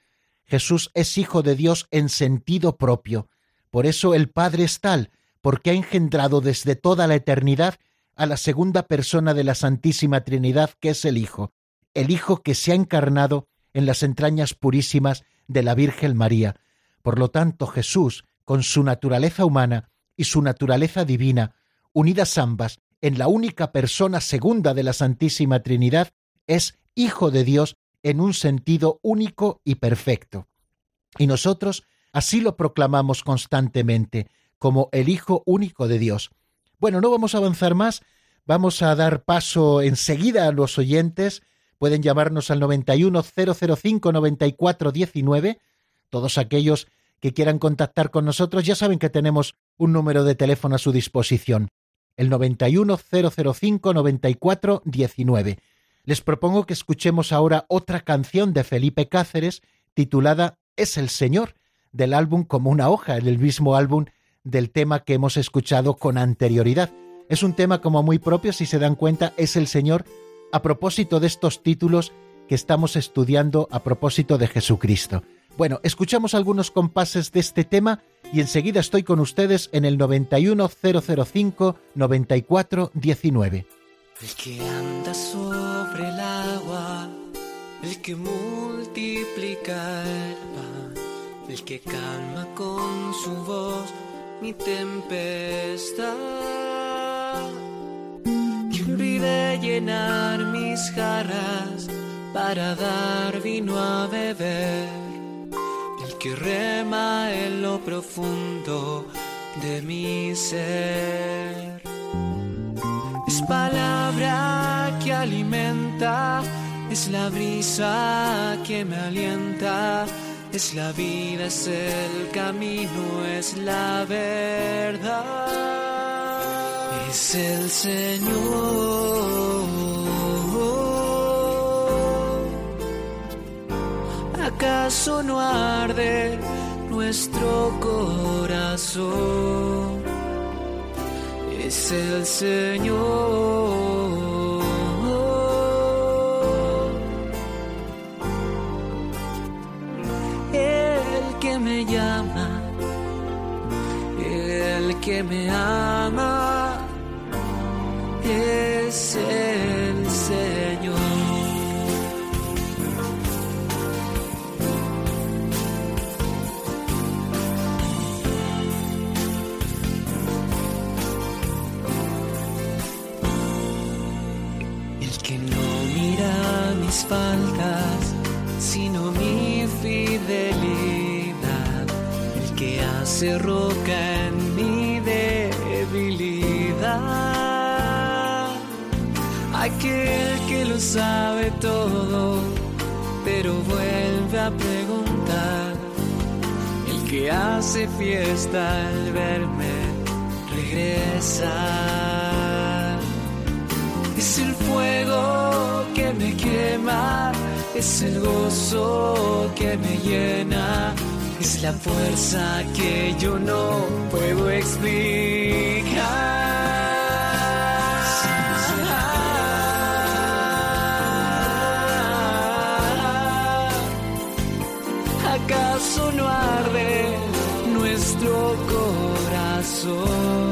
Jesús es Hijo de Dios en sentido propio. Por eso el Padre es tal, porque ha engendrado desde toda la eternidad a la segunda persona de la Santísima Trinidad, que es el Hijo, el Hijo que se ha encarnado en las entrañas purísimas de la Virgen María. Por lo tanto, Jesús, con su naturaleza humana y su naturaleza divina, unidas ambas en la única persona segunda de la Santísima Trinidad, es Hijo de Dios en un sentido único y perfecto. Y nosotros así lo proclamamos constantemente, como el Hijo único de Dios. Bueno, no vamos a avanzar más, vamos a dar paso enseguida a los oyentes, pueden llamarnos al 910059419, todos aquellos que quieran contactar con nosotros ya saben que tenemos un número de teléfono a su disposición, el 910059419. Les propongo que escuchemos ahora otra canción de Felipe Cáceres titulada Es el Señor, del álbum Como una hoja, el mismo álbum del tema que hemos escuchado con anterioridad. Es un tema como muy propio, si se dan cuenta, es el Señor a propósito de estos títulos que estamos estudiando a propósito de Jesucristo. Bueno, escuchamos algunos compases de este tema y enseguida estoy con ustedes en el 91005 9419. El que anda sobre el agua, el que multiplica el pan, el que calma con su voz mi tempestad, que olvide llenar mis jarras para dar vino a beber que rema en lo profundo de mi ser. Es palabra que alimenta, es la brisa que me alienta, es la vida, es el camino, es la verdad. Es el Señor. ¿Acaso no arde nuestro corazón? Es el Señor. El que me llama, el que me ama, es el Señor. Faltas, sino mi fidelidad, el que hace roca en mi debilidad, aquel que lo sabe todo, pero vuelve a preguntar, el que hace fiesta al verme regresar, es el fuego que me quema, es el gozo que me llena, es la fuerza que yo no puedo explicar. ¿Acaso no arde nuestro corazón?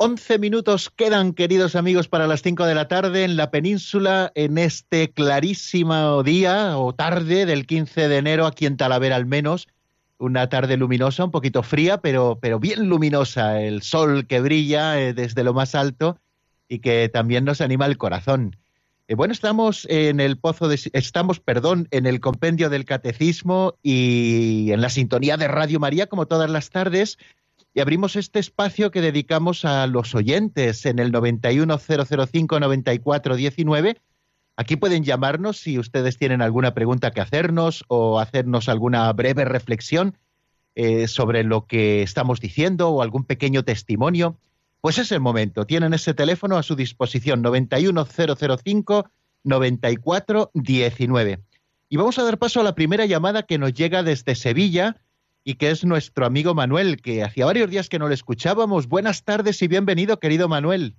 Once minutos quedan, queridos amigos, para las cinco de la tarde en la península, en este clarísimo día o tarde del 15 de enero, aquí en Talavera al menos, una tarde luminosa, un poquito fría, pero, pero bien luminosa, el sol que brilla eh, desde lo más alto y que también nos anima el corazón. Eh, bueno, estamos en el pozo de, estamos, perdón, en el compendio del catecismo y en la sintonía de Radio María como todas las tardes y abrimos este espacio que dedicamos a los oyentes en el 910059419 Aquí pueden llamarnos si ustedes tienen alguna pregunta que hacernos o hacernos alguna breve reflexión eh, sobre lo que estamos diciendo o algún pequeño testimonio. Pues es el momento. Tienen ese teléfono a su disposición 91005 9419. Y vamos a dar paso a la primera llamada que nos llega desde Sevilla y que es nuestro amigo Manuel, que hacía varios días que no le escuchábamos. Buenas tardes y bienvenido, querido Manuel.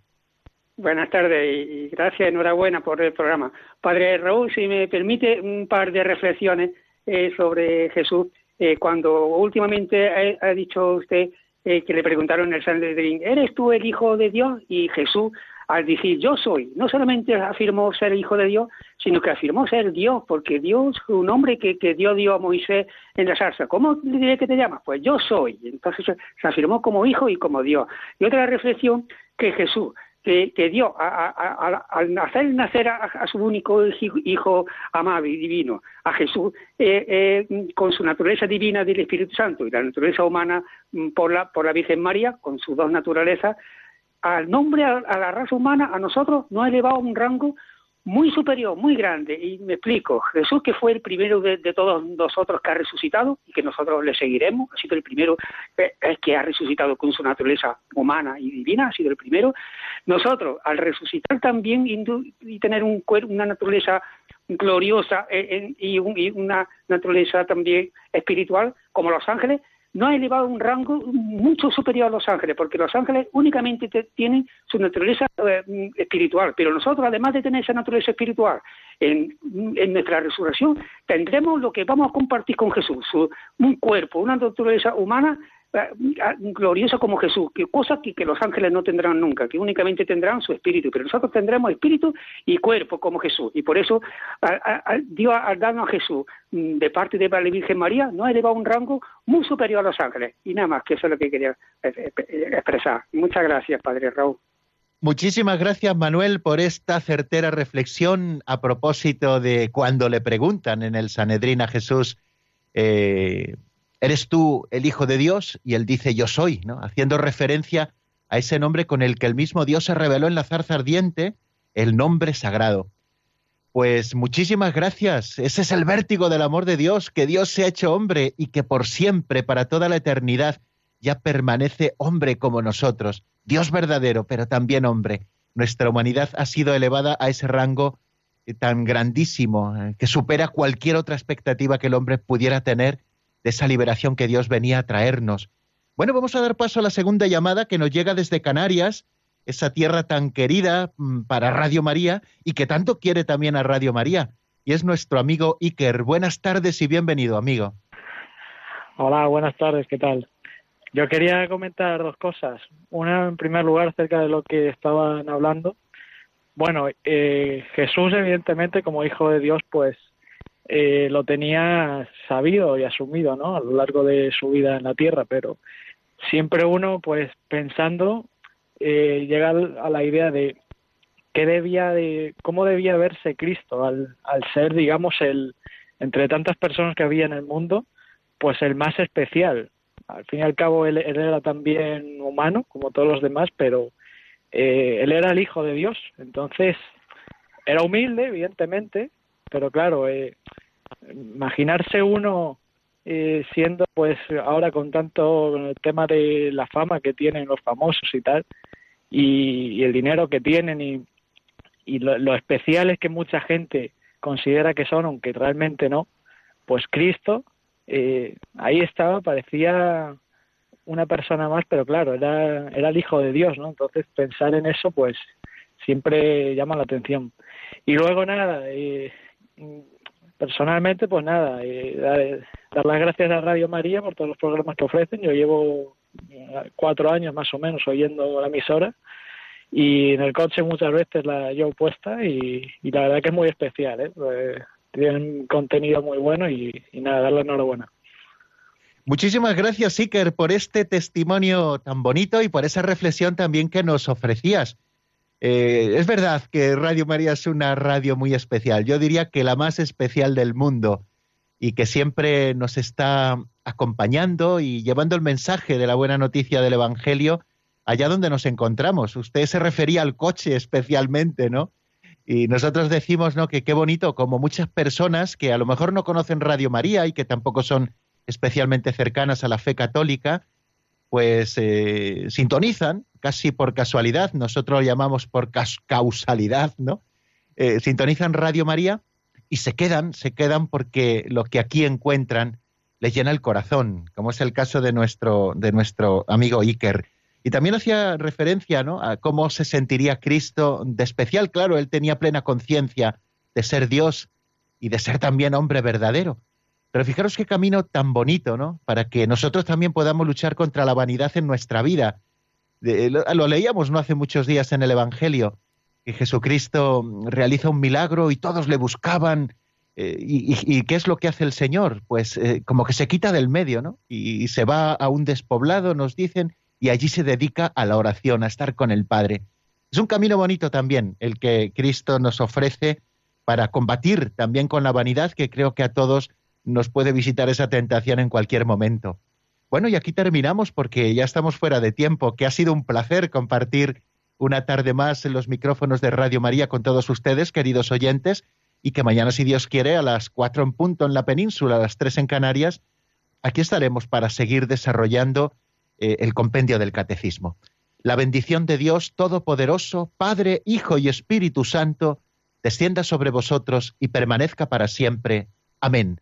Buenas tardes y gracias, enhorabuena por el programa. Padre Raúl, si me permite un par de reflexiones eh, sobre Jesús. Eh, cuando últimamente ha, dicho usted eh, que le preguntaron en el Sanedrín, ¿eres tú el Hijo de Dios? Y Jesús, al decir yo soy, no solamente afirmó ser Hijo de Dios, sino que afirmó ser Dios, porque Dios, un nombre que, que Dios dio a Moisés en la salsa. ¿Cómo le diré que te llamas? Pues yo soy. Entonces se afirmó como Hijo y como Dios. Y otra reflexión que Jesús que, que dio al hacer nacer a, su único hijo amado y divino, a Jesús, eh, eh, con su naturaleza divina del Espíritu Santo y la naturaleza humana mm, por la, por la Virgen María, con sus dos naturalezas, al nombre, a, la raza humana, a nosotros nos ha elevado a un rango muy superior, muy grande. Y me explico, Jesús que fue el primero de, todos nosotros que ha resucitado y que nosotros le seguiremos, ha sido el primero eh, que ha resucitado con su naturaleza humana y divina, ha sido el primero. Nosotros, al resucitar también y tener un una naturaleza gloriosa eh, y una naturaleza también espiritual, como los ángeles, no ha elevado un rango mucho superior a los ángeles, porque los ángeles únicamente tienen su naturaleza eh, espiritual, pero nosotros, además de tener esa naturaleza espiritual, en, nuestra resurrección tendremos lo que vamos a compartir con Jesús, un cuerpo, una naturaleza humana eh, gloriosa como Jesús, que cosas que, los ángeles no tendrán nunca, que únicamente tendrán su espíritu, pero nosotros tendremos espíritu y cuerpo como Jesús. Y por eso Dios al darnos a Jesús mm, de parte de la Virgen María nos ha elevado a un rango muy superior a los ángeles. Y nada más, que eso es lo que quería eh, eh, expresar. Muchas gracias, Padre Raúl. Muchísimas gracias, Manuel, por esta certera reflexión a propósito de cuando le preguntan en el Sanedrín a Jesús, ¿Eres tú el Hijo de Dios? Y él dice, yo soy, ¿no? Haciendo referencia a ese nombre con el que el mismo Dios se reveló en la zarza ardiente, el nombre sagrado. Pues muchísimas gracias. Ese es el vértigo del amor de Dios, que Dios se ha hecho hombre y que por siempre, para toda la eternidad, ya permanece hombre como nosotros. Dios verdadero, pero también hombre. Nuestra humanidad ha sido elevada a ese rango eh, tan grandísimo, eh, que supera cualquier otra expectativa que el hombre pudiera tener de esa liberación que Dios venía a traernos. Bueno, vamos a dar paso a la segunda llamada que nos llega desde Canarias, esa tierra tan querida mm, para Radio María y que tanto quiere también a Radio María. Y es nuestro amigo Iker. Buenas tardes y bienvenido, amigo. Hola, buenas tardes, ¿qué tal? Yo quería comentar dos cosas. Una, en primer lugar, acerca de lo que estaban hablando. Bueno, eh, Jesús, evidentemente, como hijo de Dios, pues eh, lo tenía sabido y asumido ¿no? a lo largo de su vida en la tierra, pero siempre uno, pues pensando, eh, llega a la idea de qué debía de, cómo debía verse Cristo al, al ser, digamos, el entre tantas personas que había en el mundo, pues el más especial. Al fin y al cabo, él, era también humano, como todos los demás, pero eh, él era el Hijo de Dios. Entonces, era humilde, evidentemente, pero claro, eh, imaginarse uno eh, siendo pues ahora con tanto el tema de la fama que tienen los famosos y tal y, el dinero que tienen y, y lo, especial es que mucha gente considera que son aunque realmente no pues Cristo eh, ahí estaba parecía una persona más pero claro era era el hijo de Dios no entonces pensar en eso pues siempre llama la atención. Y luego nada eh, personalmente, pues nada, dar, las gracias a Radio María por todos los programas que ofrecen. Yo llevo eh, cuatro años más o menos oyendo la emisora y en el coche muchas veces la llevo puesta y, la verdad que es muy especial, ¿eh? Pues tienen contenido muy bueno y, y nada, darle enhorabuena. Muchísimas gracias, Iker, por este testimonio tan bonito y por esa reflexión también que nos ofrecías. Eh, es verdad que Radio María es una radio muy especial, yo diría que la más especial del mundo y que siempre nos está acompañando y llevando el mensaje de la buena noticia del Evangelio allá donde nos encontramos. Usted se refería al coche especialmente, ¿no? Y nosotros decimos, ¿no? Que qué bonito, como muchas personas que a lo mejor no conocen Radio María y que tampoco son especialmente cercanas a la fe católica, pues eh, sintonizan casi por casualidad, nosotros lo llamamos por causalidad, ¿no? Eh, sintonizan Radio María y se quedan, se quedan porque lo que aquí encuentran les llena el corazón, como es el caso de nuestro, de nuestro amigo Iker. Y también hacía referencia ¿no? a cómo se sentiría Cristo de especial. Claro, él tenía plena conciencia de ser Dios y de ser también hombre verdadero. Pero fijaros qué camino tan bonito, ¿no? Para que nosotros también podamos luchar contra la vanidad en nuestra vida. Lo leíamos no hace muchos días en el Evangelio, que Jesucristo realiza un milagro y todos le buscaban. Eh, y, qué es lo que hace el Señor? Pues eh, como que se quita del medio, ¿no? y se va a un despoblado, nos dicen, y allí se dedica a la oración, a estar con el Padre. Es un camino bonito también el que Cristo nos ofrece para combatir también con la vanidad que creo que a todos nos puede visitar esa tentación en cualquier momento. Bueno, y aquí terminamos porque ya estamos fuera de tiempo, que ha sido un placer compartir una tarde más en los micrófonos de Radio María con todos ustedes, queridos oyentes, y que mañana, si Dios quiere, a las cuatro en punto en la península, a las tres en Canarias, aquí estaremos para seguir desarrollando eh, el compendio del catecismo. La bendición de Dios Todopoderoso, Padre, Hijo y Espíritu Santo, descienda sobre vosotros y permanezca para siempre. Amén.